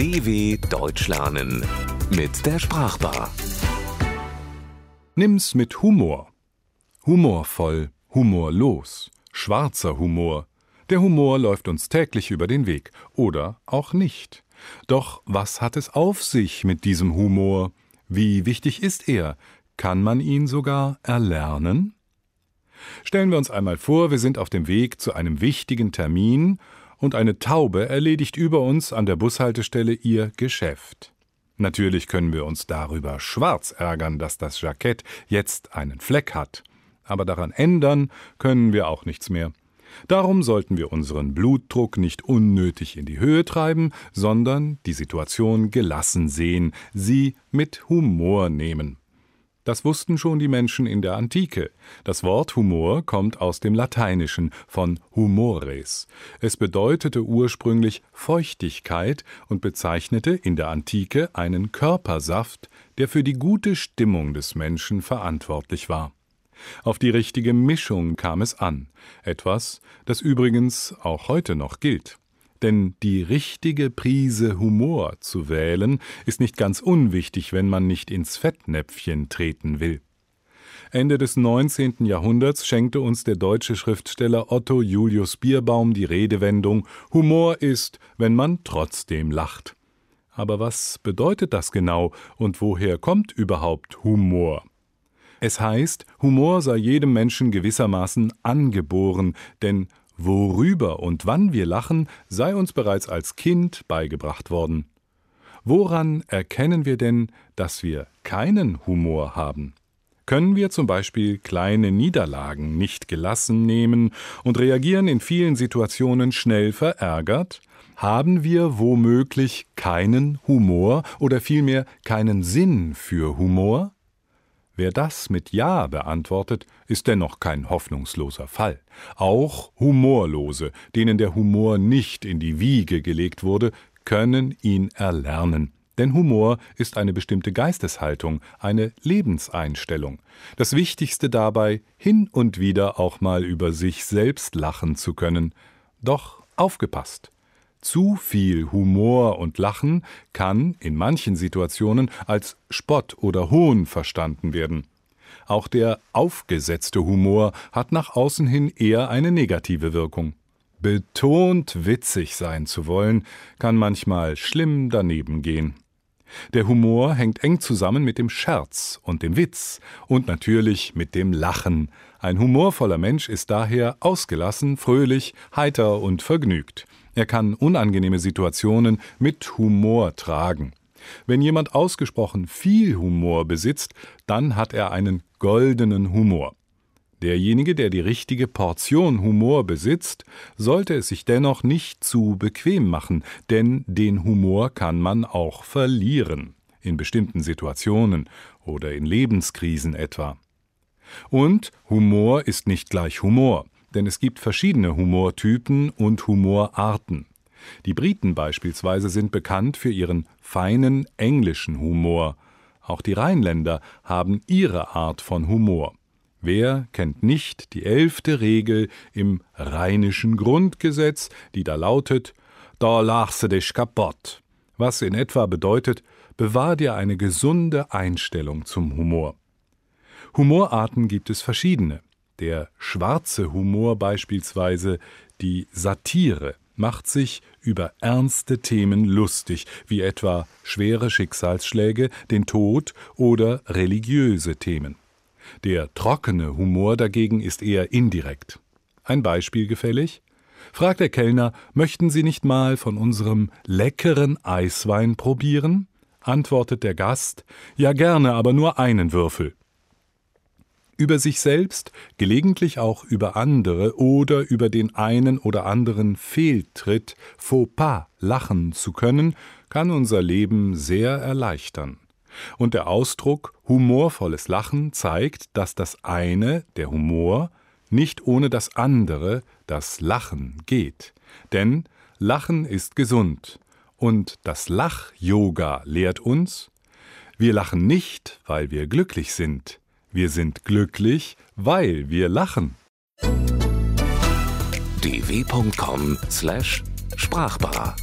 DW Deutsch lernen mit der Sprachbar. Nimm's mit Humor. Humorvoll, humorlos, schwarzer Humor. Der Humor läuft uns täglich über den Weg oder auch nicht. Doch was hat es auf sich mit diesem Humor? Wie wichtig ist er? Kann man ihn sogar erlernen? Stellen wir uns einmal vor, wir sind auf dem Weg zu einem wichtigen Termin und eine Taube erledigt über uns an der Bushaltestelle ihr Geschäft. Natürlich können wir uns darüber schwarz ärgern, dass das Jackett jetzt einen Fleck hat, aber daran ändern können wir auch nichts mehr. Darum sollten wir unseren Blutdruck nicht unnötig in die Höhe treiben, sondern die Situation gelassen sehen, sie mit Humor nehmen. Das wussten schon die Menschen in der Antike. Das Wort Humor kommt aus dem Lateinischen von humores. Es bedeutete ursprünglich Feuchtigkeit und bezeichnete in der Antike einen Körpersaft, der für die gute Stimmung des Menschen verantwortlich war. Auf die richtige Mischung kam es an, etwas, das übrigens auch heute noch gilt. Denn die richtige Prise Humor zu wählen, ist nicht ganz unwichtig, wenn man nicht ins Fettnäpfchen treten will. Ende des 19. Jahrhunderts schenkte uns der deutsche Schriftsteller Otto Julius Bierbaum die Redewendung Humor ist, wenn man trotzdem lacht. Aber was bedeutet das genau und woher kommt überhaupt Humor? Es heißt, Humor sei jedem Menschen gewissermaßen angeboren, denn Worüber und wann wir lachen, sei uns bereits als Kind beigebracht worden. Woran erkennen wir denn, dass wir keinen Humor haben? Können wir zum Beispiel kleine Niederlagen nicht gelassen nehmen und reagieren in vielen Situationen schnell verärgert? Haben wir womöglich keinen Humor oder vielmehr keinen Sinn für Humor? Wer das mit Ja beantwortet, ist dennoch kein hoffnungsloser Fall. Auch Humorlose, denen der Humor nicht in die Wiege gelegt wurde, können ihn erlernen. Denn Humor ist eine bestimmte Geisteshaltung, eine Lebenseinstellung. Das Wichtigste dabei, hin und wieder auch mal über sich selbst lachen zu können. Doch aufgepasst! Zu viel Humor und Lachen kann in manchen Situationen als Spott oder Hohn verstanden werden. Auch der aufgesetzte Humor hat nach außen hin eher eine negative Wirkung. Betont witzig sein zu wollen, kann manchmal schlimm daneben gehen. Der Humor hängt eng zusammen mit dem Scherz und dem Witz und natürlich mit dem Lachen. Ein humorvoller Mensch ist daher ausgelassen, fröhlich, heiter und vergnügt. Er kann unangenehme Situationen mit Humor tragen. Wenn jemand ausgesprochen viel Humor besitzt, dann hat er einen goldenen Humor. Derjenige, der die richtige Portion Humor besitzt, sollte es sich dennoch nicht zu bequem machen, denn den Humor kann man auch verlieren, in bestimmten Situationen oder in Lebenskrisen etwa. Und Humor ist nicht gleich Humor denn es gibt verschiedene Humortypen und Humorarten. Die Briten beispielsweise sind bekannt für ihren feinen englischen Humor. Auch die Rheinländer haben ihre Art von Humor. Wer kennt nicht die elfte Regel im rheinischen Grundgesetz, die da lautet Da lachse dich kaputt, was in etwa bedeutet, bewahr dir eine gesunde Einstellung zum Humor. Humorarten gibt es verschiedene. Der schwarze Humor beispielsweise, die Satire, macht sich über ernste Themen lustig, wie etwa schwere Schicksalsschläge, den Tod oder religiöse Themen. Der trockene Humor dagegen ist eher indirekt. Ein Beispiel gefällig? Fragt der Kellner, möchten Sie nicht mal von unserem leckeren Eiswein probieren? Antwortet der Gast, ja gerne, aber nur einen Würfel über sich selbst, gelegentlich auch über andere oder über den einen oder anderen Fehltritt, Fauxpas lachen zu können, kann unser Leben sehr erleichtern. Und der Ausdruck humorvolles Lachen zeigt, dass das eine, der Humor, nicht ohne das andere, das Lachen, geht. Denn Lachen ist gesund. Und das Lach-Yoga lehrt uns, wir lachen nicht, weil wir glücklich sind, wir sind glücklich, weil wir lachen. dw.com/sprachbar